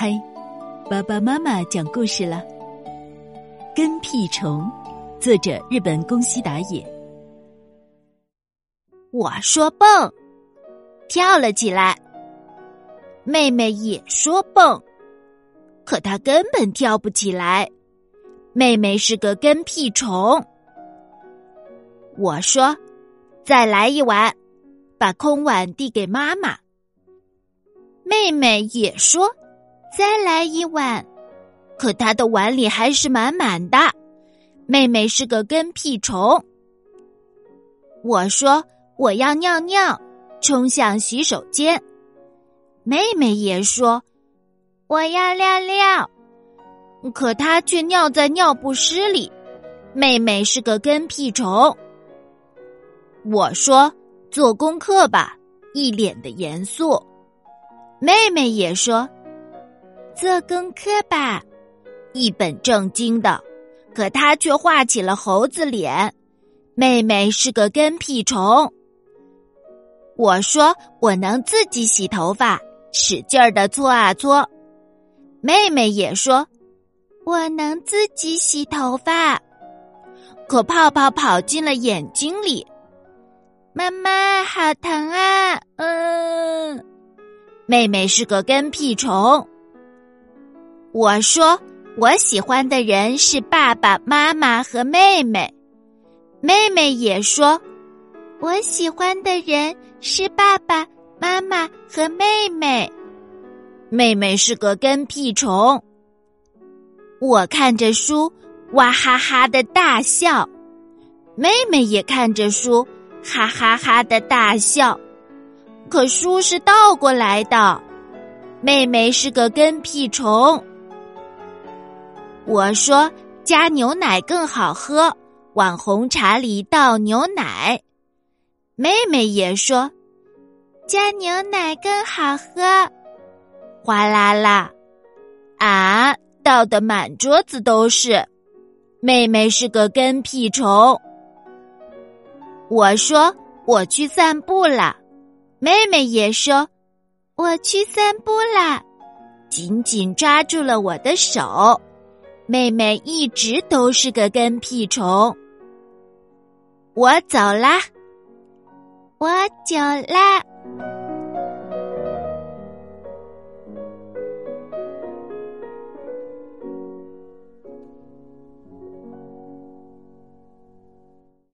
嗨，爸爸妈妈讲故事了。跟屁虫，作者日本宫西达也。我说蹦，跳了起来。妹妹也说蹦，可她根本跳不起来。妹妹是个跟屁虫。我说：“再来一碗。”把空碗递给妈妈。妹妹也说：“再来一碗。”可他的碗里还是满满的。妹妹是个跟屁虫。我说：“我要尿尿。”冲向洗手间。妹妹也说：“我要尿尿。”可她却尿在尿不湿里。妹妹是个跟屁虫。我说。做功课吧，一脸的严肃。妹妹也说：“做功课吧，一本正经的。”可他却画起了猴子脸。妹妹是个跟屁虫。我说：“我能自己洗头发。”使劲儿的搓啊搓。妹妹也说：“我能自己洗头发。”可泡泡跑进了眼睛里。妈妈，好疼啊！嗯，妹妹是个跟屁虫。我说我喜欢的人是爸爸妈妈和妹妹，妹妹也说我喜欢的人是爸爸妈妈和妹妹。妹妹是个跟屁虫。我看着书，哇哈哈的大笑，妹妹也看着书。哈哈哈的大笑，可书是倒过来的。妹妹是个跟屁虫。我说加牛奶更好喝，往红茶里倒牛奶。妹妹也说加牛奶更好喝。哗啦啦，啊，倒的满桌子都是。妹妹是个跟屁虫。我说我去散步了，妹妹也说我去散步啦，紧紧抓住了我的手。妹妹一直都是个跟屁虫。我走啦，我走啦。